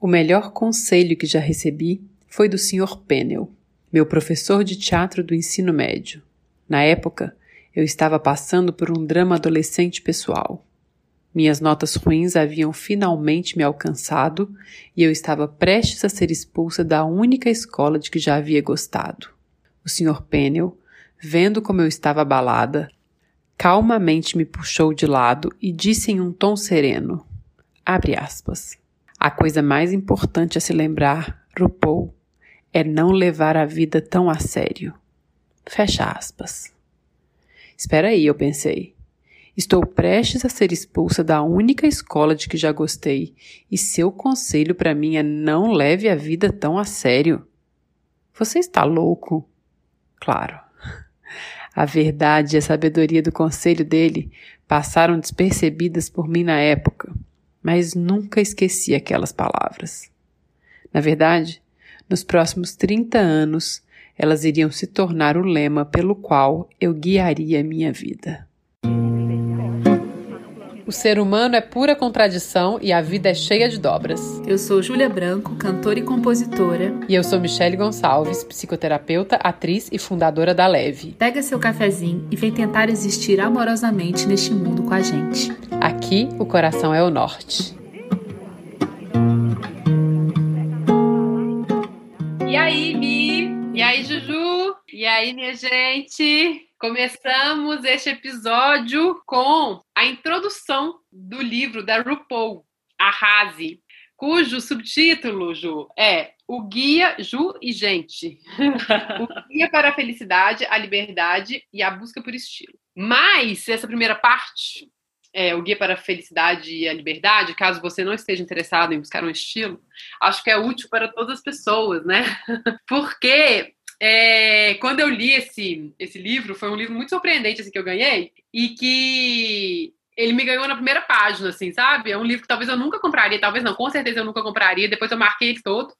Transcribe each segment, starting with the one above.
O melhor conselho que já recebi foi do Sr. Pennell, meu professor de teatro do ensino médio. Na época, eu estava passando por um drama adolescente pessoal. Minhas notas ruins haviam finalmente me alcançado e eu estava prestes a ser expulsa da única escola de que já havia gostado. O Sr. Pennell, vendo como eu estava abalada, calmamente me puxou de lado e disse em um tom sereno: Abre aspas. A coisa mais importante a se lembrar, RuPaul, é não levar a vida tão a sério. Fecha aspas. Espera aí, eu pensei. Estou prestes a ser expulsa da única escola de que já gostei, e seu conselho para mim é não leve a vida tão a sério. Você está louco? Claro. A verdade e a sabedoria do conselho dele passaram despercebidas por mim na época mas nunca esqueci aquelas palavras. Na verdade, nos próximos 30 anos, elas iriam se tornar o lema pelo qual eu guiaria minha vida. O ser humano é pura contradição e a vida é cheia de dobras. Eu sou Júlia Branco, cantora e compositora. E eu sou Michele Gonçalves, psicoterapeuta, atriz e fundadora da Leve. Pega seu cafezinho e vem tentar existir amorosamente neste mundo com a gente. Aqui, o coração é o norte. E aí, Mi? E aí, Juju? E aí, minha gente? Começamos este episódio com a introdução do livro da RuPaul, Arrase, cujo subtítulo, Ju, é O Guia Ju e Gente. o Guia para a Felicidade, a Liberdade e a Busca por Estilo. Mas essa primeira parte, é, o Guia para a Felicidade e a Liberdade, caso você não esteja interessado em buscar um estilo, acho que é útil para todas as pessoas, né? Porque é, quando eu li esse, esse livro, foi um livro muito surpreendente assim, que eu ganhei, e que ele me ganhou na primeira página, assim, sabe? É um livro que talvez eu nunca compraria, talvez não, com certeza eu nunca compraria. Depois eu marquei ele todo,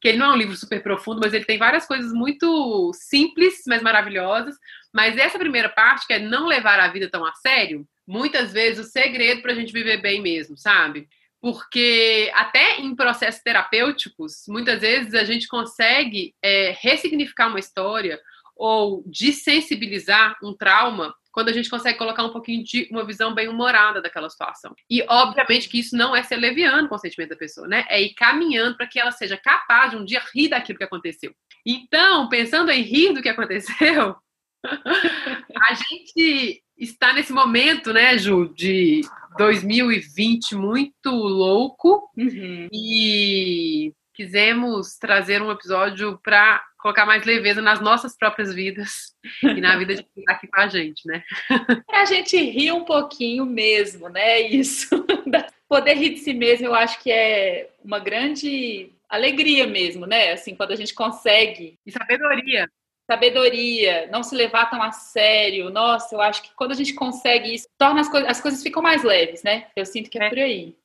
que ele não é um livro super profundo, mas ele tem várias coisas muito simples, mas maravilhosas. Mas essa primeira parte, que é não levar a vida tão a sério, muitas vezes o segredo para a gente viver bem mesmo, sabe? Porque até em processos terapêuticos, muitas vezes a gente consegue é, ressignificar uma história ou desensibilizar um trauma quando a gente consegue colocar um pouquinho de uma visão bem humorada daquela situação. E obviamente que isso não é ser leviano com o sentimento da pessoa, né? É ir caminhando para que ela seja capaz de um dia rir daquilo que aconteceu. Então, pensando em rir do que aconteceu, a gente está nesse momento, né, Ju, de 2020 muito louco uhum. e quisemos trazer um episódio para colocar mais leveza nas nossas próprias vidas e na vida de quem está aqui com a gente, né? É a gente rir um pouquinho mesmo, né? Isso. Poder rir de si mesmo, eu acho que é uma grande alegria mesmo, né? Assim, quando a gente consegue. E sabedoria sabedoria, não se levar tão a sério. Nossa, eu acho que quando a gente consegue isso, torna as, coisas, as coisas ficam mais leves, né? Eu sinto que é, é, por aí.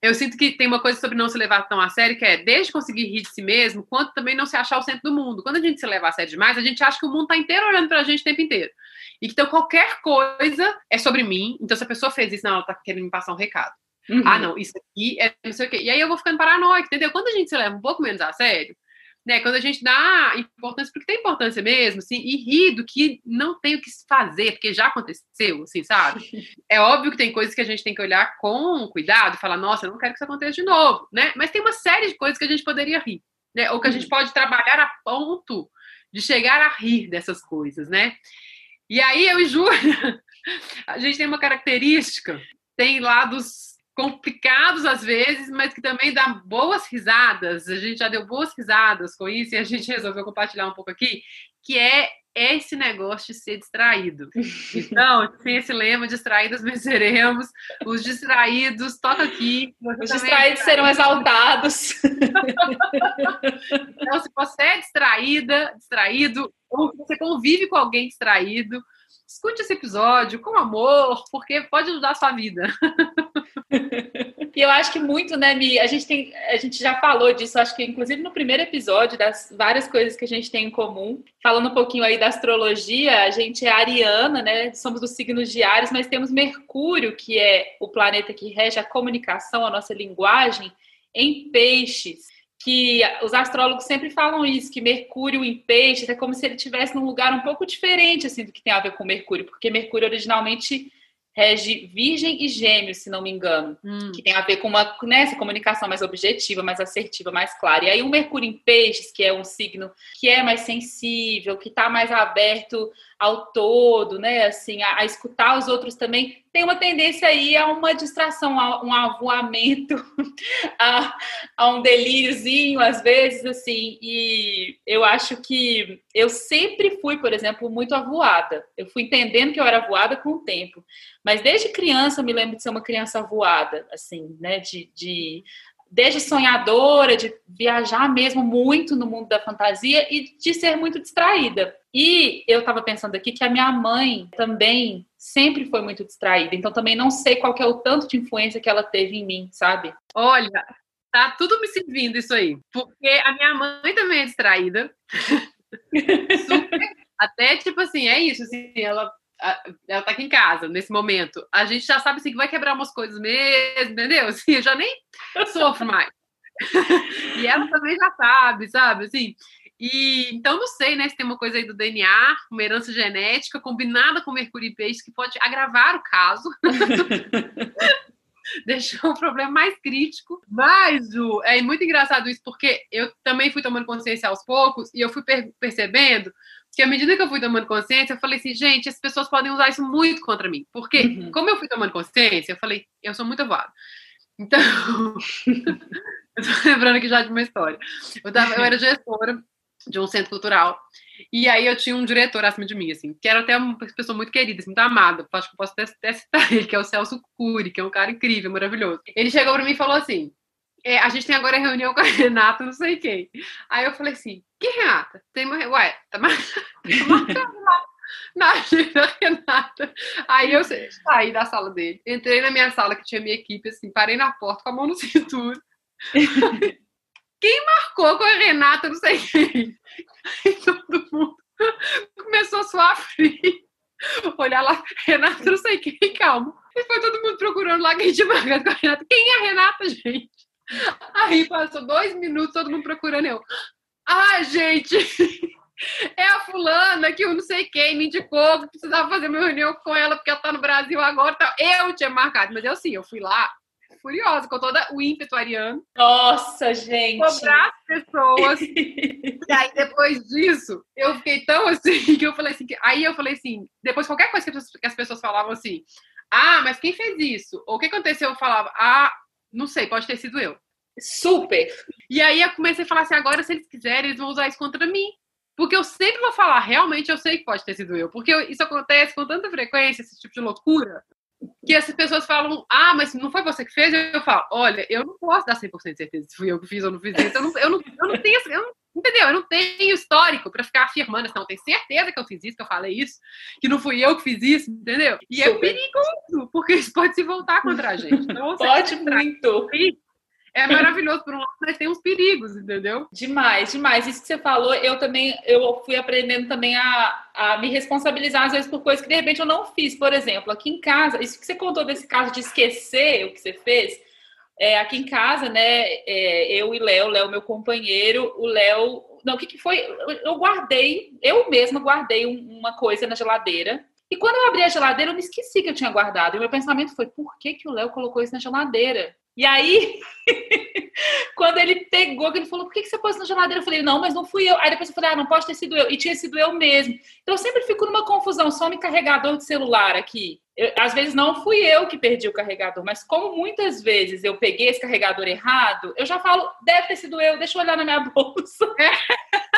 Eu sinto que tem uma coisa sobre não se levar tão a sério, que é desde conseguir rir de si mesmo, quanto também não se achar o centro do mundo. Quando a gente se leva a sério demais, a gente acha que o mundo tá inteiro olhando pra gente o tempo inteiro. E que então qualquer coisa é sobre mim. Então, se a pessoa fez isso, não, ela tá querendo me passar um recado. Uhum. Ah, não, isso aqui é não sei o quê. E aí eu vou ficando paranoico, entendeu? Quando a gente se leva um pouco menos a sério, né? Quando a gente dá importância, porque tem importância mesmo, assim, e ri do que não tem o que fazer, porque já aconteceu, assim, sabe? É óbvio que tem coisas que a gente tem que olhar com cuidado falar, nossa, eu não quero que isso aconteça de novo, né? Mas tem uma série de coisas que a gente poderia rir, né? Ou que a gente uhum. pode trabalhar a ponto de chegar a rir dessas coisas, né? E aí eu e Júlia, a gente tem uma característica, tem lados complicados às vezes, mas que também dá boas risadas. A gente já deu boas risadas com isso e a gente resolveu compartilhar um pouco aqui, que é esse negócio de ser distraído. Então, tem esse lema, distraídos venceremos, os distraídos, toca aqui. Os distraídos é serão exaltados. então, se você é distraída, distraído, ou você convive com alguém distraído, escute esse episódio com amor, porque pode ajudar a sua vida. E eu acho que muito, né, Mi? A gente, tem, a gente já falou disso, acho que inclusive no primeiro episódio, das várias coisas que a gente tem em comum. Falando um pouquinho aí da astrologia, a gente é ariana, né? Somos dos signos diários, mas temos Mercúrio, que é o planeta que rege a comunicação, a nossa linguagem, em peixes que os astrólogos sempre falam isso, que Mercúrio em peixes é como se ele estivesse num lugar um pouco diferente assim do que tem a ver com Mercúrio, porque Mercúrio originalmente rege Virgem e Gêmeos, se não me engano, hum. que tem a ver com uma né, essa comunicação mais objetiva, mais assertiva, mais clara. E aí o Mercúrio em Peixes, que é um signo que é mais sensível, que está mais aberto ao todo, né, assim, a, a, escutar os outros também, tem uma tendência aí a uma distração, a um avoamento, a, a um delíriozinho, às vezes, assim, e eu acho que eu sempre fui, por exemplo, muito avoada. Eu fui entendendo que eu era avoada com o tempo, mas desde criança eu me lembro de ser uma criança avoada, assim, né, de, de desde sonhadora, de viajar mesmo muito no mundo da fantasia e de ser muito distraída. E eu estava pensando aqui que a minha mãe também sempre foi muito distraída, então também não sei qual é o tanto de influência que ela teve em mim, sabe? Olha, tá tudo me servindo isso aí, porque a minha mãe também é distraída. Super, até tipo assim, é isso, assim, ela ela tá aqui em casa nesse momento. A gente já sabe assim, que vai quebrar umas coisas mesmo, entendeu? Assim, eu já nem sofro mais. e ela também já sabe, sabe? Assim, e então não sei, né, se tem uma coisa aí do DNA, uma herança genética combinada com Mercúrio e Peixe que pode agravar o caso. Deixou o problema mais crítico. Mas, Ju, é muito engraçado isso, porque eu também fui tomando consciência aos poucos e eu fui per percebendo que à medida que eu fui tomando consciência, eu falei assim, gente, as pessoas podem usar isso muito contra mim. Porque, uhum. como eu fui tomando consciência, eu falei, eu sou muito avoada. Então, eu tô lembrando aqui já de uma história. Eu, tava, eu era gestora de um centro cultural. E aí eu tinha um diretor acima de mim, assim, que era até uma pessoa muito querida, assim, muito amada. Acho que eu posso até citar ele, que é o Celso Cury, que é um cara incrível, maravilhoso. Ele chegou para mim e falou assim: é, a gente tem agora reunião com a Renata, não sei quem. Aí eu falei assim, que Renata? Tem uma... Ué, tá, tá marcando lá na agenda Renata. Aí eu saí da sala dele, entrei na minha sala, que tinha minha equipe, assim, parei na porta com a mão no cinturão. Quem marcou com a Renata, não sei quem. Aí todo mundo começou a suar frio. Olhar lá, Renata, não sei quem, calma. E foi todo mundo procurando lá quem tinha marcado com a Renata. Quem é a Renata, gente? Aí passou dois minutos, todo mundo procurando eu. Ah, gente, é a fulana que eu não sei quem me indicou que precisava fazer uma reunião com ela porque ela tá no Brasil agora. Tá. Eu tinha marcado, mas eu sim, eu fui lá furiosa, com toda o ímpeto ariano. Nossa, gente! Cobrar as pessoas. e aí, depois disso, eu fiquei tão assim, que eu falei assim, que... aí eu falei assim, depois qualquer coisa que as pessoas falavam assim, ah, mas quem fez isso? Ou o que aconteceu? Eu falava, ah, não sei, pode ter sido eu. Super! E aí eu comecei a falar assim, agora se eles quiserem, eles vão usar isso contra mim. Porque eu sempre vou falar, realmente eu sei que pode ter sido eu. Porque isso acontece com tanta frequência, esse tipo de loucura, que essas pessoas falam, ah, mas não foi você que fez? Eu falo, olha, eu não posso dar 100% de certeza se fui eu que fiz ou não fiz isso. Eu não, eu não, eu não tenho, eu não, entendeu? Eu não tenho histórico para ficar afirmando, não, tenho certeza que eu fiz isso, que eu falei isso, que não fui eu que fiz isso, entendeu? E é Super. é perigoso, porque isso pode se voltar contra a gente. Então, pode muito é maravilhoso por um lado, mas tem uns perigos, entendeu? Demais, demais. Isso que você falou, eu também eu fui aprendendo também a, a me responsabilizar às vezes por coisas que de repente eu não fiz. Por exemplo, aqui em casa, isso que você contou desse caso de esquecer o que você fez, é, aqui em casa, né, é, eu e Léo, Léo meu companheiro, o Léo, não, o que, que foi? Eu guardei, eu mesma guardei uma coisa na geladeira. E quando eu abri a geladeira, eu me esqueci que eu tinha guardado. E meu pensamento foi: por que, que o Léo colocou isso na geladeira? E aí, quando ele pegou, que ele falou, por que, você pôs na geladeira? Eu falei, não, mas não fui eu. Aí depois eu falei, ah, não pode ter sido eu. E tinha sido eu mesmo. Então eu sempre fico numa confusão, some carregador de celular aqui. Eu, às vezes não fui eu que perdi o carregador, mas como muitas vezes eu peguei esse carregador errado, eu já falo, deve ter sido eu, deixa eu olhar na minha bolsa.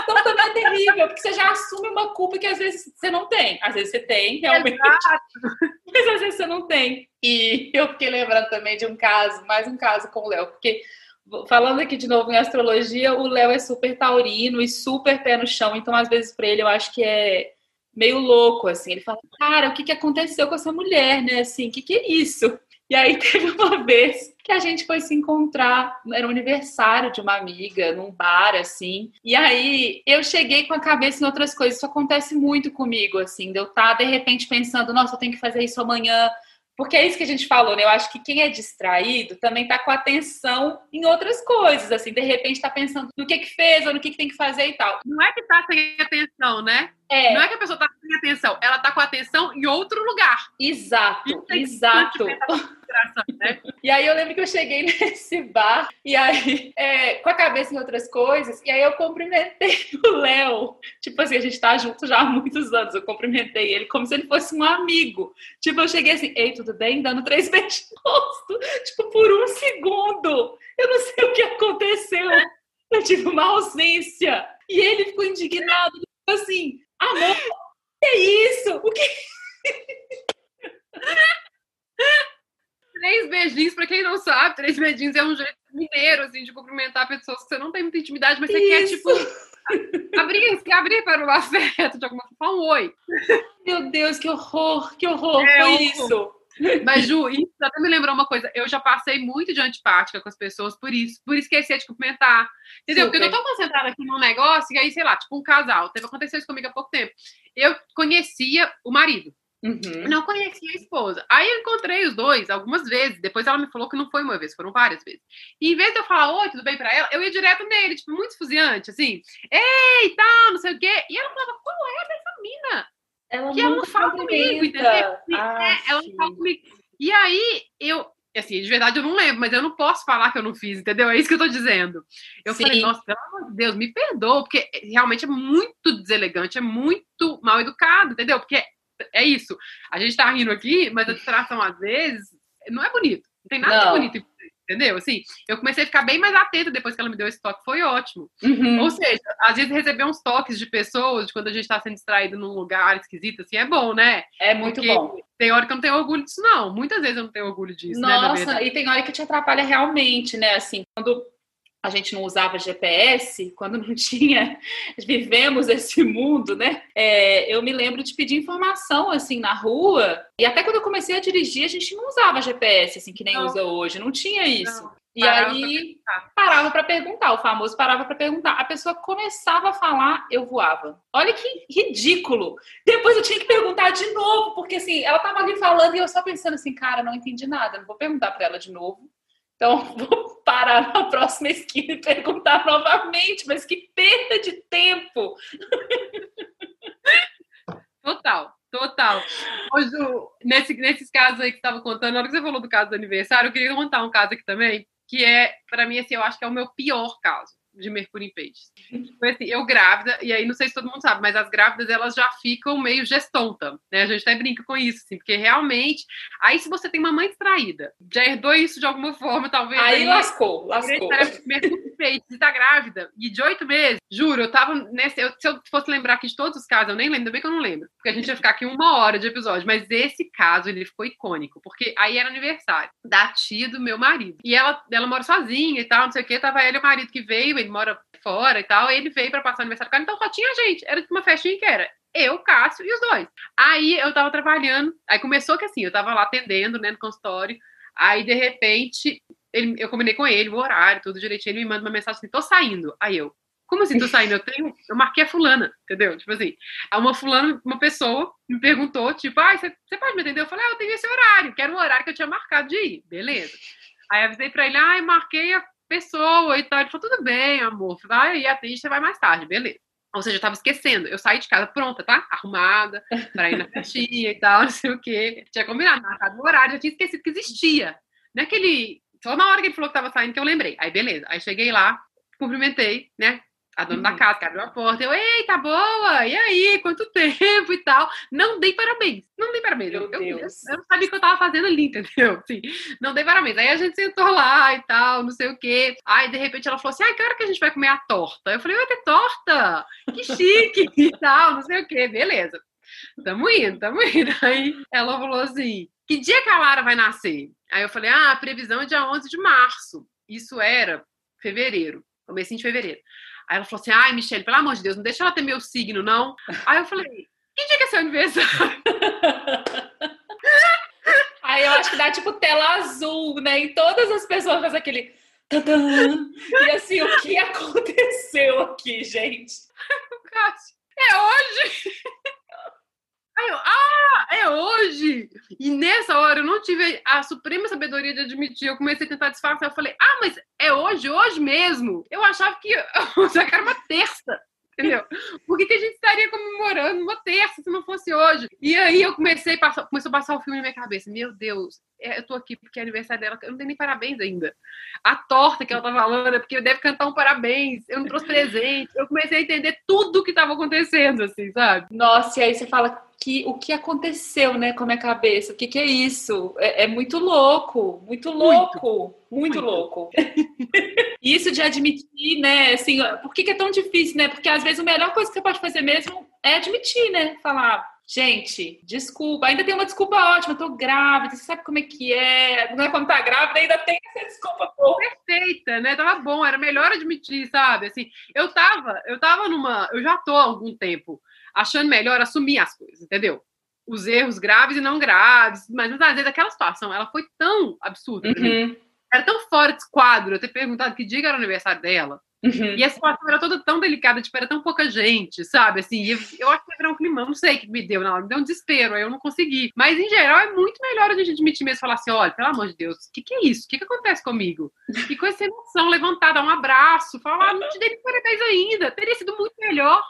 então também é terrível, porque você já assume uma culpa que às vezes você não tem. Às vezes você tem, realmente. Exato. Mas às vezes você não tem. E eu fiquei lembrando também de um caso, mais um caso com o Léo, porque falando aqui de novo em astrologia, o Léo é super taurino e super pé no chão, então às vezes para ele eu acho que é meio louco, assim. Ele fala, cara, o que, que aconteceu com essa mulher, né? Assim, o que, que é isso? E aí teve uma vez que a gente foi se encontrar, era um aniversário de uma amiga, num bar, assim. E aí eu cheguei com a cabeça em outras coisas. Isso acontece muito comigo, assim, de eu estar, tá, de repente, pensando, nossa, eu tenho que fazer isso amanhã, Porque é isso que a gente falou, né? Eu acho que quem é distraído também tá com atenção em outras coisas, assim, de repente tá pensando no que que fez ou no que que tem que fazer e tal. Não é que tá sem atenção, né? É. Não é que a pessoa tá sem atenção, ela tá com atenção em outro lugar. Exato, exato. Né? E aí eu lembro que eu cheguei nesse bar e aí é, com a cabeça em outras coisas e aí eu cumprimentei o Léo. Tipo assim, a gente tá junto já há muitos anos. Eu cumprimentei ele como se ele fosse um amigo. Tipo, eu cheguei assim, ei, tudo bem? Dando três beijos no rosto. Tipo, por um segundo. Eu não sei o que aconteceu. Eu tive uma ausência. E ele ficou indignado. Tipo assim, amor, que é isso? O que... Três beijinhos, pra quem não sabe, três beijinhos é um jeito mineiro, assim, de cumprimentar pessoas que você não tem muita intimidade, mas você quer, tipo, abrir, abrir para o afeto de alguma forma. Um oi. Meu Deus, que horror, que horror, É, foi isso. Mas, Ju, isso até me lembrou uma coisa. Eu já passei muito de antipática com as pessoas por isso, por esquecer de cumprimentar. Entendeu? Porque eu não tô concentrada aqui num negócio, e aí, sei lá, tipo um casal. Teve aconteceu isso comigo há pouco tempo. Eu conhecia o marido. Uhum. Não conhecia a esposa. Aí eu encontrei os dois algumas vezes. Depois ela me falou que não foi uma vez, foram várias vezes. E em vez de eu falar oi, tudo bem pra ela, eu ia direto nele, tipo, muito esfuziante, assim. Ei, tal, não sei o quê. E ela falava, qual é dessa mina? Ela Que ela não nunca fala comigo, entendeu? É, Ah, ela não fala comigo. E aí, eu, assim, de verdade eu não lembro, mas eu não posso falar que eu não fiz, entendeu? É isso que eu tô dizendo. Eu Sim. falei, nossa, pelo amor de Deus, me perdoa, porque realmente é muito deselegante, é muito mal educado, entendeu? Porque é isso. A gente tá rindo aqui, mas a distração, às vezes, não é bonito. Não tem nada de Não. bonito, em você, entendeu? Assim, eu comecei a ficar bem mais atenta depois que ela me deu esse toque, foi ótimo. Uhum. Ou seja, às vezes receber uns toques de pessoas, de quando a gente tá sendo distraído num lugar esquisito, assim, é bom, né? É muito Porque bom. Tem hora que eu não tenho orgulho disso, não. Muitas vezes eu não tenho orgulho disso, né? Nossa, verdade. e tem hora que te atrapalha realmente, né? Assim, quando a gente não usava GPS, quando não tinha, vivemos esse mundo, né? É, eu me lembro de pedir informação assim na rua. E até quando eu comecei a dirigir, a gente não usava GPS assim que nem Não. usa hoje, não tinha isso. Não, e parava pra aí perguntar. parava para perguntar, o famoso parava para perguntar. A pessoa começava a falar, eu voava. Olha que ridículo. Depois eu tinha que perguntar de novo, porque assim, ela tava ali falando e eu só pensando assim, cara, não entendi nada, não vou perguntar para ela de novo. Então, vou parar na próxima esquina e perguntar novamente, mas que perda de tempo. Total, total. Hoje, nesse, nesses casos aí que estava contando, na hora que você falou do caso do aniversário, eu queria contar um caso aqui também, que é, para mim, assim, eu acho que é o meu pior caso de Mercúrio em Peixes. Foi assim, eu grávida, e aí não sei se todo mundo sabe, mas as grávidas elas já ficam meio gestonta, né? A gente até brinca com isso, assim, porque realmente, aí se você tem uma mãe distraída, já herdou isso de alguma forma, talvez. Aí lascou, lascou. Mercúrio em Peixes, e tá grávida, e de oito meses, juro, eu tava nesse. eu- se eu fosse lembrar aqui de todos os casos, eu nem lembro, ainda bem que eu não lembro, porque a gente ia ficar aqui uma hora de episódio, mas esse caso ele ficou icônico, porque aí era aniversário da tia do meu marido. E ela, ela mora sozinha e tal, não sei o que, tava ele e o marido que veio, ele mora fora e tal, ele veio pra passar o aniversário com ela, então só tinha gente, era uma festinha que era eu, Cássio e os dois. Aí eu tava trabalhando, aí começou que assim, eu tava lá atendendo, né, no consultório, aí de repente, ele- eu combinei com ele o horário, tudo direitinho, ele me manda uma mensagem assim, tô saindo. Aí eu, como assim tô saindo? Eu tenho, eu marquei a fulana, entendeu? Tipo assim, uma fulana, uma pessoa me perguntou, tipo, ah, você pode me atender? Eu falei, ah, eu tenho esse horário, que era o horário que eu tinha marcado de ir, beleza. Aí avisei pra ele, ah, marquei a pessoa e tal. Ele falou, tudo bem, amor, vai aí, atende, você vai mais tarde, beleza. Ou seja, eu tava esquecendo. Eu saí de casa pronta, tá? Arrumada, pra ir na festinha e tal, não sei o quê. Tinha combinado, marcado o horário, já tinha esquecido que existia. Naquele. Só na hora que ele falou que tava saindo que eu lembrei. Aí, beleza. Aí cheguei lá, cumprimentei, né? A dona da Uhum. casa, que abriu a porta. Eu, ei, tá boa? E aí? Quanto tempo e tal? Não dei parabéns. Não dei parabéns. Meu Eu, eu, eu, Deus. eu não sabia o que eu tava fazendo ali, entendeu? Assim, não dei parabéns. Aí a gente sentou lá e tal, não sei o quê. Aí, de repente, ela falou assim: ai, que hora que a gente vai comer a torta? Eu falei, vai ter torta? Que chique e tal, não sei o quê. Beleza. Tamo indo, tamo indo. Aí ela falou assim: que dia que a Lara vai nascer? Aí eu falei: ah, a previsão é dia 11 de março. Isso era fevereiro, comecinho de fevereiro. Aí ela falou assim: ai, Michelle, pelo amor de Deus, não deixa ela ter meu signo, não. Aí eu falei: que dia que é seu aniversário? Aí eu acho que dá tipo tela azul, né? E todas as pessoas fazem aquele. tadã. E assim, o que aconteceu aqui, gente? É hoje! Aí eu, ah, é hoje! E nessa hora eu não tive a suprema sabedoria de admitir. Eu comecei a tentar disfarçar. Eu falei, ah, mas é hoje, hoje mesmo. Eu achava que já era uma terça entendeu? Por que, que, a gente estaria comemorando uma terça se não fosse hoje? E aí eu comecei a passar, começou a passar o filme na minha cabeça. Meu Deus, é, eu tô aqui porque é aniversário dela, eu não tenho nem parabéns ainda. A torta que ela tá falando é porque eu devo cantar um parabéns, eu não trouxe presente. Eu comecei a entender tudo o que tava acontecendo, assim, sabe? Nossa, e aí você fala, que o que aconteceu, né, com a minha cabeça? O que, que é isso? É, é muito louco, muito louco, muito, muito, muito. louco. isso de admitir, né, assim, por que, que é tão difícil, né? Porque às vezes a melhor coisa que você pode fazer mesmo é admitir, né? Falar, gente, desculpa, ainda tem uma desculpa ótima, eu tô grávida, você sabe como é que é, não é quando tá grávida, ainda tem essa desculpa boa. Perfeita, né? Tava bom, era melhor admitir, sabe? Assim, eu tava, eu tava numa, eu já tô há algum tempo achando melhor assumir as coisas, entendeu? Os erros graves e não graves, mas às vezes aquela situação, ela foi tão absurda uhum. era tão fora de quadro eu ter perguntado que dia era o aniversário dela, Uhum. E a situação era toda tão delicada, tipo, era tão pouca gente, sabe? Assim, eu, eu acho que era um clima, não sei o que me deu na hora, me deu um desespero, aí eu não consegui. Mas, em geral, é muito melhor a gente admitir mesmo, falar assim, olha, pelo amor de Deus, o que, que é isso? O que, que acontece comigo? E com essa emoção levantada, um abraço, falar, ah, não te dei parabéns ainda, teria sido muito melhor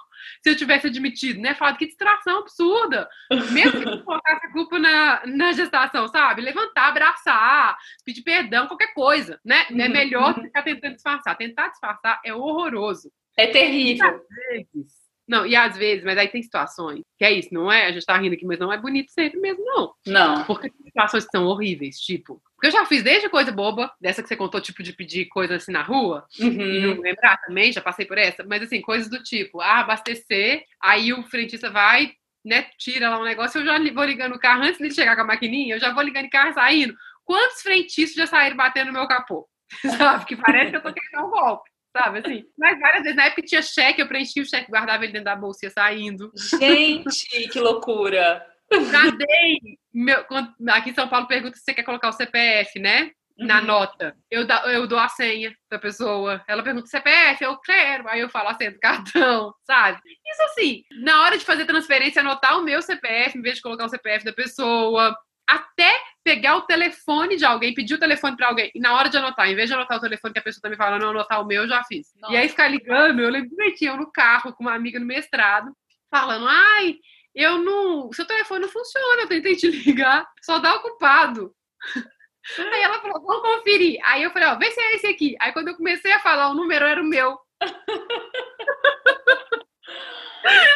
se eu tivesse admitido, né? Falado que distração absurda. Mesmo que não colocasse a culpa na, na gestação, sabe? Levantar, abraçar, pedir perdão, qualquer coisa, né? É uhum. É melhor uhum. ficar tentando disfarçar. Tentar disfarçar é horroroso. É terrível. vezes, não, e às vezes, mas aí tem situações que é isso, não é? A gente tá rindo aqui, mas não é bonito sempre mesmo, não. Não. Porque tem situações que são horríveis, tipo. Porque eu já fiz desde coisa boba, dessa que você contou, tipo, de pedir coisa assim na rua, uhum. e não lembrar também, já passei por essa, mas assim, coisas do tipo, ah, abastecer, aí o frentista vai, né, tira lá um negócio, eu já vou ligando o carro, antes de chegar com a maquininha, eu já vou ligando o carro saindo. Quantos frentistas já saíram batendo no meu capô? Sabe? Que parece que eu tô querendo um golpe sabe? Assim, mas várias vezes, na época tinha cheque, eu preenchia o cheque, guardava ele dentro da bolsa ia saindo. Gente, que loucura! Cadê? Meu, aqui em São Paulo pergunta se você quer colocar o CPF, né? Na uhum. nota. Eu, eu dou a senha da pessoa. Ela pergunta CPF, eu quero. Aí eu falo a senha do cartão, sabe? Isso assim, na hora de fazer transferência, anotar o meu CPF, em vez de colocar o CPF da pessoa até pegar o telefone de alguém, pedir o telefone para alguém, e na hora de anotar, em vez de anotar o telefone que a pessoa tá me falando, não anotar o meu, eu já fiz. Nossa. E aí ficar ligando, eu lembro direitinho, eu no carro com uma amiga no mestrado, falando, ai, eu não. Seu telefone não funciona, eu tentei te ligar, só dá ocupado. Aí ela falou, vamos conferir. Aí eu falei, ó, vê se é esse aqui. Aí quando eu comecei a falar o número, era o meu.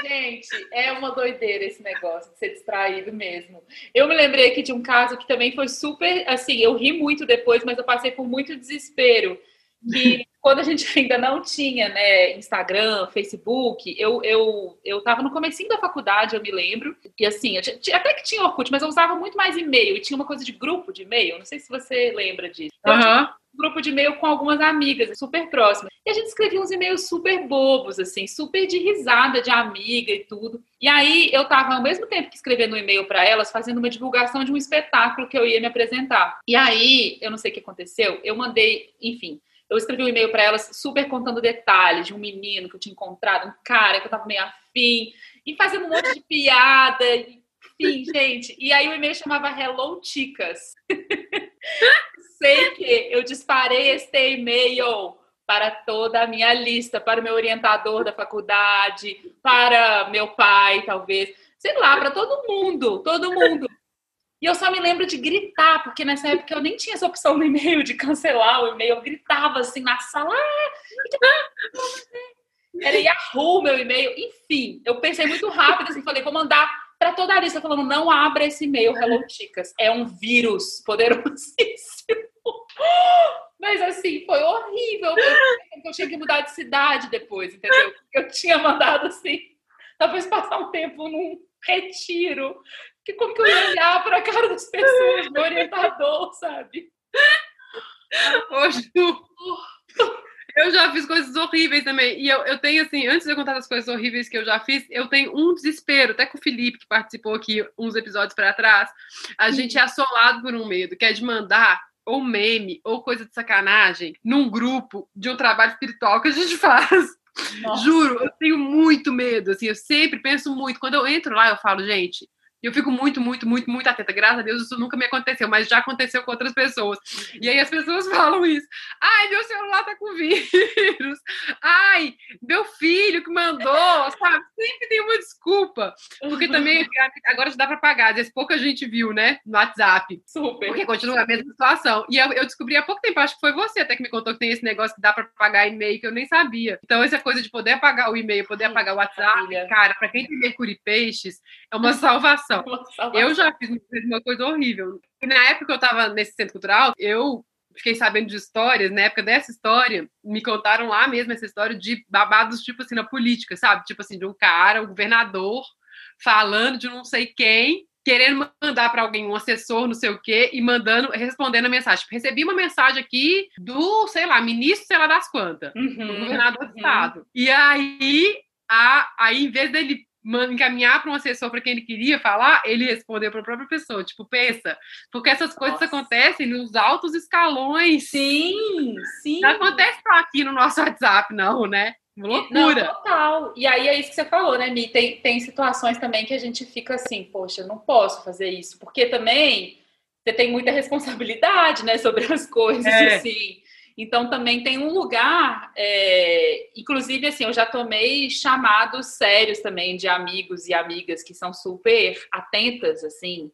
Gente, é uma doideira esse negócio de ser distraído mesmo. Eu me lembrei aqui de um caso que também foi super, assim, eu ri muito depois, mas eu passei por muito desespero. Que quando a gente ainda não tinha, né, Instagram, Facebook, eu, eu, eu tava no comecinho da faculdade, eu me lembro, e assim, até que tinha Orkut, mas eu usava muito mais e-mail, e tinha uma coisa de grupo de e-mail, não sei se você lembra disso. Então, uhum grupo de e-mail com algumas amigas super próximas. E a gente escrevia uns e-mails super bobos, assim, super de risada de amiga e tudo. E aí eu tava, ao mesmo tempo que escrevendo um e-mail para elas, fazendo uma divulgação de um espetáculo que eu ia me apresentar. E aí, eu não sei o que aconteceu, eu mandei, enfim, eu escrevi um e-mail para elas super contando detalhes de um menino que eu tinha encontrado, um cara que eu tava meio afim, e fazendo um monte de piada, enfim, gente. E aí o e-mail chamava Hello Ticas. sei que eu disparei este e-mail para toda a minha lista, para o meu orientador da faculdade, para meu pai, talvez, sei lá, para todo mundo, todo mundo. E eu só me lembro de gritar, porque nessa época eu nem tinha essa opção no e-mail de cancelar o e-mail, eu gritava assim na sala. Ah, era Yahoo meu e-mail, enfim, eu pensei muito rápido assim, falei, vou mandar para toda a lista falando não abra esse e-mail Hello Chicas, é um vírus poderosíssimo. Mas assim, foi horrível. Eu tinha que mudar de cidade depois, entendeu? Eu tinha mandado assim, talvez passar um tempo num retiro. Que como que eu ia olhar para a cara das pessoas, meu orientador, sabe? Hoje eu já fiz coisas horríveis também. E eu, eu tenho, assim, antes de eu contar as coisas horríveis que eu já fiz, eu tenho um desespero, até com o Felipe, que participou aqui uns episódios para trás. A gente é assolado por um medo, que é de mandar ou meme, ou coisa de sacanagem, num grupo de um trabalho espiritual que a gente faz. Nossa. Juro, eu tenho muito medo, assim, eu sempre penso muito. Quando eu entro lá, eu falo, gente, E eu fico muito, muito, muito, muito atenta. Graças a Deus isso nunca me aconteceu, mas já aconteceu com outras pessoas. E aí as pessoas falam isso. Ai, meu celular tá com vírus. Ai, meu filho que mandou, sabe? Sempre tem uma desculpa. Porque também agora já dá para pagar. Às vezes pouca gente viu, né? No WhatsApp. Super. Porque continua a mesma situação. E eu, eu descobri há pouco tempo, acho que foi você até que me contou que tem esse negócio que dá para pagar e-mail que eu nem sabia. Então, essa coisa de poder apagar o e-mail, poder apagar o WhatsApp, cara, para quem tem Mercúrio e Peixes, é uma salvação. Uma salvação. Eu já fiz uma coisa horrível. E na época que eu estava nesse centro cultural, eu fiquei sabendo de histórias, na época dessa história, me contaram lá mesmo essa história de babados, tipo assim, na política, sabe? Tipo assim, de um cara, um governador, falando de não sei quem, querendo mandar para alguém um assessor, não sei o quê, e mandando, respondendo a mensagem. Tipo, recebi uma mensagem aqui do, sei lá, ministro, sei lá das quantas, uhum, do governador do uhum. estado. E aí, a, aí, em vez dele encaminhar para um assessor para quem ele queria falar, ele respondeu para a própria pessoa, tipo, pensa, porque essas coisas Nossa. acontecem nos altos escalões. Sim, sim. Não acontece aqui no nosso WhatsApp, não, né? Loucura. Não, total. E aí é isso que você falou, né, Mi? Tem, tem situações também que a gente fica assim, poxa, eu não posso fazer isso, porque também você tem muita responsabilidade, né, sobre as coisas, é. assim. Então também tem um lugar, é, inclusive assim, eu já tomei chamados sérios também de amigos e amigas que são super atentas, assim.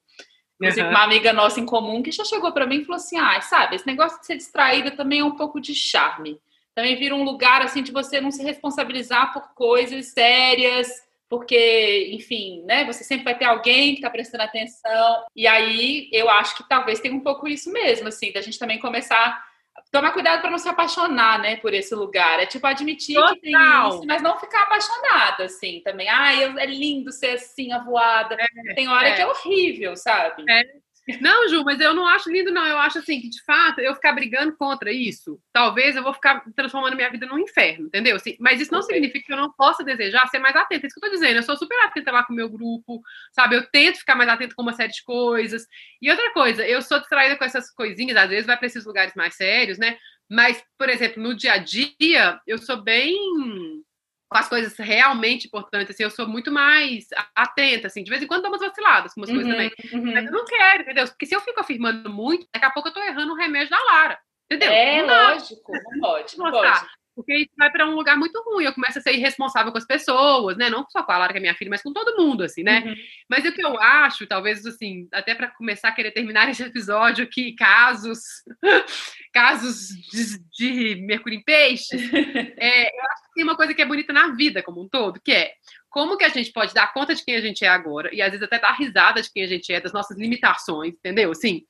Inclusive, uhum. uma amiga nossa em comum que já chegou para mim e falou assim: ah, sabe, esse negócio de ser distraída também é um pouco de charme também vira um lugar assim de você não se responsabilizar por coisas sérias, porque, enfim, né, você sempre vai ter alguém que está prestando atenção. E aí eu acho que talvez tenha um pouco isso mesmo, assim, da gente também começar tomar cuidado para não se apaixonar, né, por esse lugar. É tipo admitir Total. que tem isso, mas não ficar apaixonada, assim, também. Ah, é lindo ser assim, avoada. É, tem hora é. que é horrível, sabe? É. Não, Ju, mas eu não acho lindo, não. Eu acho assim que, de fato, eu ficar brigando contra isso, talvez eu vou ficar transformando minha vida num inferno, entendeu? Assim, mas isso não significa que eu não possa desejar ser mais atenta. É isso que eu tô dizendo. Eu sou super atenta lá com o meu grupo, sabe? Eu tento ficar mais atenta com uma série de coisas. E outra coisa, eu sou distraída com essas coisinhas, às vezes vai para esses lugares mais sérios, né? Mas, por exemplo, no dia a dia, eu sou bem com as coisas realmente importantes, assim, eu sou muito mais atenta, assim, de vez em quando dou umas vaciladas com umas uhum, coisas também. Uhum. Mas eu não quero, entendeu? Porque se eu fico afirmando muito, daqui a pouco eu tô errando o remédio da Lara. Entendeu? É, não lógico, não pode, não pode. Porque isso vai para um lugar muito ruim. Eu começo a ser irresponsável com as pessoas, né? Não só com a Lara, que é minha filha, mas com todo mundo, assim, né? Uhum. Mas o que eu acho, talvez, assim, até para começar a querer terminar esse episódio aqui, casos, casos de, de Mercúrio em Peixes, é, eu acho que tem uma coisa que é bonita na vida como um todo, que é como que a gente pode dar conta de quem a gente é agora, e às vezes até dar risada de quem a gente é, das nossas limitações, entendeu? Assim,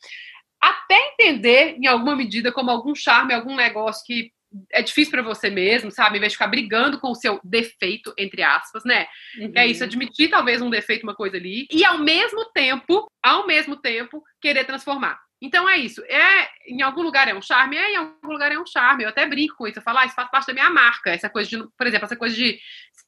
até entender, em alguma medida, como algum charme, algum negócio que é difícil para você mesmo, sabe? Em vez de ficar brigando com o seu defeito, entre aspas, né? Uhum. É isso, admitir talvez um defeito, uma coisa ali, e ao mesmo tempo, ao mesmo tempo, querer transformar. Então é isso. É, em algum lugar é um charme, é, em algum lugar é um charme. Eu até brinco com isso. Eu falo, ah, isso faz parte da minha marca. Essa coisa de, por exemplo, essa coisa de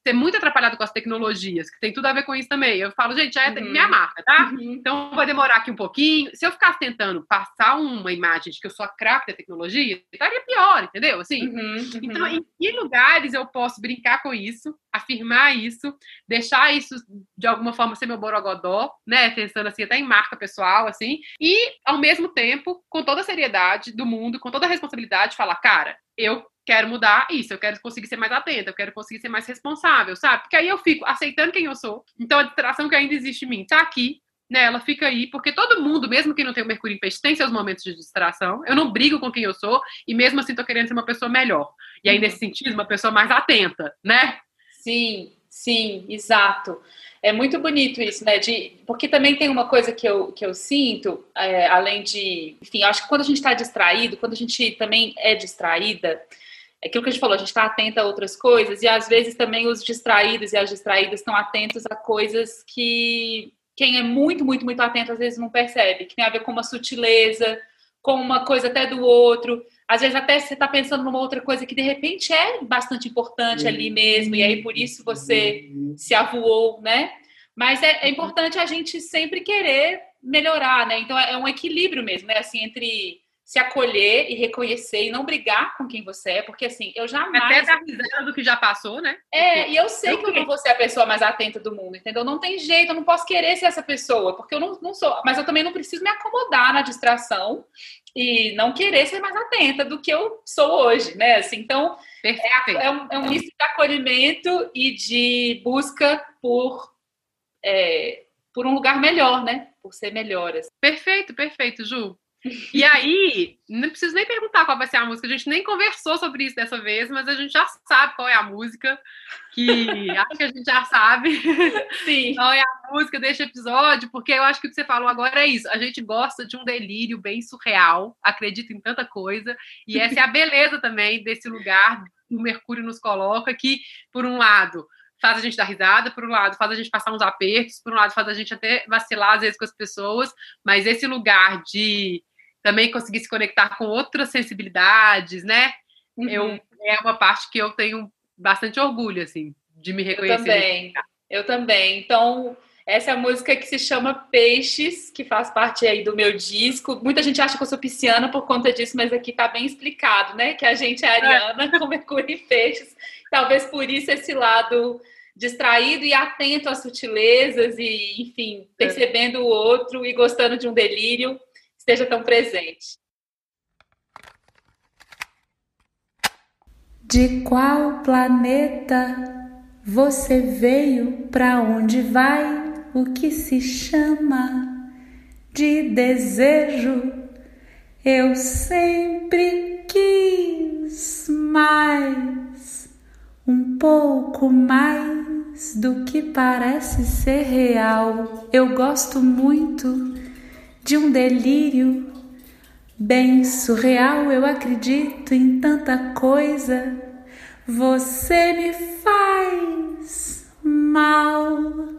ser muito atrapalhado com as tecnologias, que tem tudo a ver com isso também. Eu falo, gente, é uhum. minha marca, tá? Uhum. Então vai demorar aqui um pouquinho. Se eu ficar tentando passar uma imagem de que eu sou a craque da tecnologia, estaria pior, entendeu? Assim. Uhum. uhum. Então, em que lugares eu posso brincar com isso, afirmar isso, deixar isso de alguma forma ser meu borogodó, né? Pensando assim, até em marca pessoal, assim, e ao mesmo tempo, com toda a seriedade do mundo, com toda a responsabilidade, falar, cara, eu quero mudar isso, eu quero conseguir ser mais atenta, eu quero conseguir ser mais responsável, sabe? Porque aí eu fico aceitando quem eu sou. Então a distração que ainda existe em mim tá aqui, né? Ela fica aí, porque todo mundo, mesmo que não tenha o Mercúrio em Peixe, tem seus momentos de distração. Eu não brigo com quem eu sou e mesmo assim tô querendo ser uma pessoa melhor. E aí, uhum. nesse sentido, uma pessoa mais atenta, né? Sim, sim, exato. É muito bonito isso, né? De, porque também tem uma coisa que eu, que eu sinto, é, além de. Enfim, acho que quando a gente está distraído, quando a gente também é distraída, é aquilo que a gente falou, a gente está atenta a outras coisas, e às vezes também os distraídos e as distraídas estão atentos a coisas que quem é muito, muito, muito atento às vezes não percebe, que tem a ver com uma sutileza, com uma coisa até do outro. Às vezes até você está pensando numa outra coisa que de repente é bastante importante ali mesmo, e aí por isso você se avoou, né? Mas é, é importante a gente sempre querer melhorar, né? Então é um equilíbrio mesmo, né? Assim, entre se acolher e reconhecer e não brigar com quem você é, porque assim, eu jamais. Até dar risada do que já passou, né? É, e eu sei que eu não vou ser a pessoa mais atenta do mundo, entendeu? Não tem jeito, eu não posso querer ser essa pessoa, porque eu não, não sou. Mas eu também não preciso me acomodar na distração e não querer ser mais atenta do que eu sou hoje, né? Assim, então, é, é, um, é um misto de acolhimento e de busca por, é, por um lugar melhor, né? Por ser melhor. Assim. Perfeito, perfeito, Ju. E aí, não preciso nem perguntar qual vai ser a música, a gente nem conversou sobre isso dessa vez, mas a gente já sabe qual é a música, que acho que a gente já sabe. Sim. qual é a música deste episódio, porque eu acho que o que você falou agora é isso, a gente gosta de um delírio bem surreal, acredita em tanta coisa, e essa é a beleza também desse lugar que o Mercúrio nos coloca, que, por um lado, faz a gente dar risada, por um lado, faz a gente passar uns apertos, por um lado, faz a gente até vacilar às vezes com as pessoas, mas esse lugar de também conseguir se conectar com outras sensibilidades, né? Uhum. Eu, é uma parte que eu tenho bastante orgulho, assim, de me reconhecer. Eu também, eu também. Então, essa é a música que se chama Peixes, que faz parte aí do meu disco. Muita gente acha que eu sou pisciana por conta disso, mas aqui tá bem explicado, né? Que a gente é ariana é. com Mercúrio em Peixes. Talvez por isso esse lado distraído e atento às sutilezas e, enfim, é. percebendo o outro e gostando de um delírio esteja tão presente. De qual planeta você veio? Para onde vai? O que se chama de desejo? Eu sempre quis mais, um pouco mais do que parece ser real. Eu gosto muito de um delírio bem surreal. Eu acredito em tanta coisa. Você me faz mal.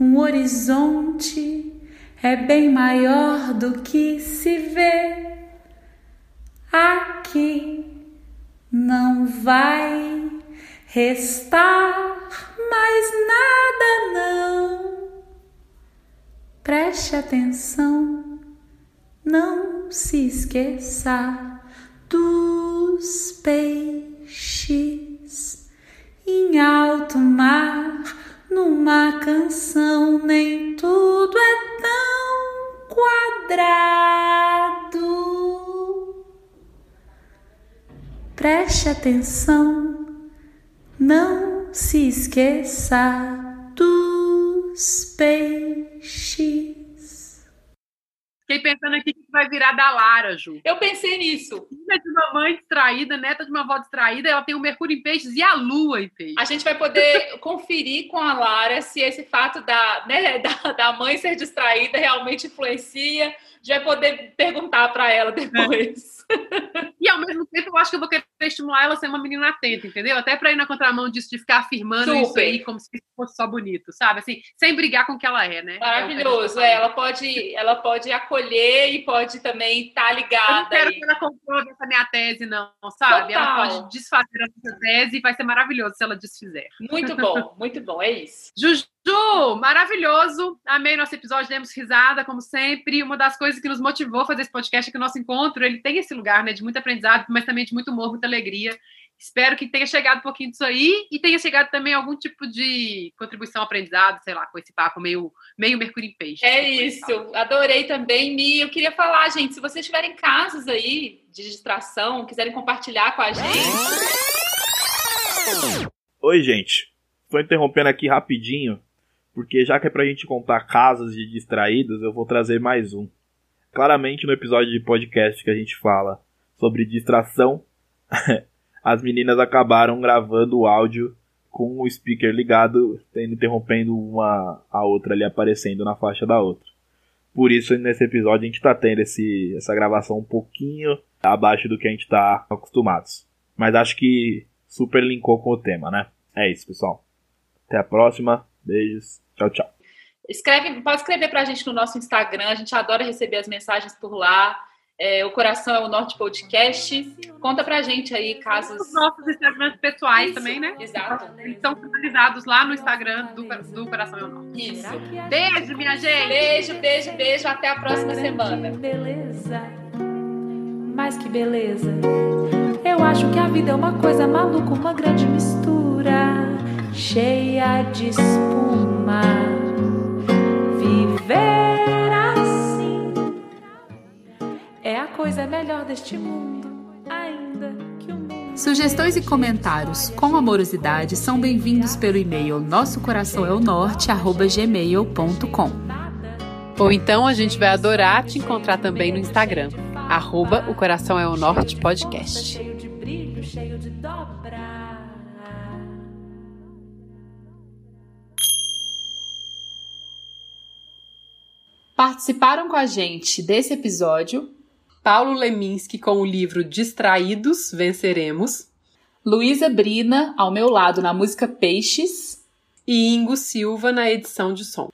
Um horizonte é bem maior do que se vê. Aqui não vai restar mais nada, não. Preste atenção, não se esqueça dos peixes em alto mar, numa canção. Nem tudo é tão quadrado. Preste atenção, não se esqueça dos peixes. Fiquei pensando aqui que vai virar da Lara, Ju. Eu pensei nisso. Filha de uma mãe distraída, neta de uma avó distraída, ela tem o Mercúrio em peixes e a Lua em peixes. A gente vai poder conferir com a Lara se esse fato da, né, da, da mãe ser distraída realmente influencia. Já vai poder perguntar para ela depois. É. E ao mesmo tempo, eu acho que eu vou querer estimular ela a ser uma menina atenta, entendeu? Até para ir na contramão disso, de ficar afirmando Super. isso aí como se fosse só bonito, sabe? Assim, sem brigar com o que ela é, né? Maravilhoso. É, ela pode, ela pode acolher e pode também estar tá ligada. Eu não quero aí. que ela comprove essa minha tese, não, sabe? Total. Ela pode desfazer essa tese e vai ser maravilhoso se ela desfizer. Muito bom, muito bom, é isso. Juju, maravilhoso. Amei nosso episódio, demos risada, como sempre. Uma das coisas que nos motivou a fazer esse podcast é que o nosso encontro ele tem esse lugar, né, de muito aprendizado, mas também de muito humor, muita alegria. Espero que tenha chegado um pouquinho disso aí e tenha chegado também algum tipo de contribuição aprendizado, sei lá, com esse papo meio, meio Mercúrio em Peixe. É isso, adorei também, Mi. Eu queria falar, gente, se vocês tiverem casos aí de distração, quiserem compartilhar com a gente. Oi, gente. Estou interrompendo aqui rapidinho, porque já que é pra gente contar casos de distraídos, eu vou trazer mais um. Claramente no episódio de podcast que a gente fala sobre distração, as meninas acabaram gravando o áudio com o speaker ligado, interrompendo uma a outra ali aparecendo na faixa da outra. Por isso, nesse episódio, a gente tá tendo esse, essa gravação um pouquinho abaixo do que a gente tá acostumados. Mas acho que super linkou com o tema, né? É isso, pessoal. Até a próxima. Beijos. Tchau, tchau. Escreve, pode escrever pra gente no nosso Instagram, a gente adora receber as mensagens por lá. É, o Coração é o Norte Podcast. Conta pra gente aí casos. Os nossos Instagrams pessoais Isso, também, né? Exato. Eles estão finalizados lá no Instagram do, do Coração é o Norte. Isso. Beijo, minha gente. Beijo, beijo, beijo. Até a próxima semana. Beleza. mas que beleza. Eu acho que a vida é uma coisa maluca, uma grande mistura, cheia de espuma. Viver assim é a coisa melhor deste mundo, ainda que o mundo. Sugestões e comentários com amorosidade são bem-vindos pelo e-mail nosso coração é o. Ou então a gente vai adorar te encontrar também no Instagram, arroba o Coração é o Norte Podcast. Participaram com a gente desse episódio Paulo Leminski com o livro Distraídos, Venceremos, Luísa Brina, ao meu lado na música Peixes. e Ingo Silva na edição de som.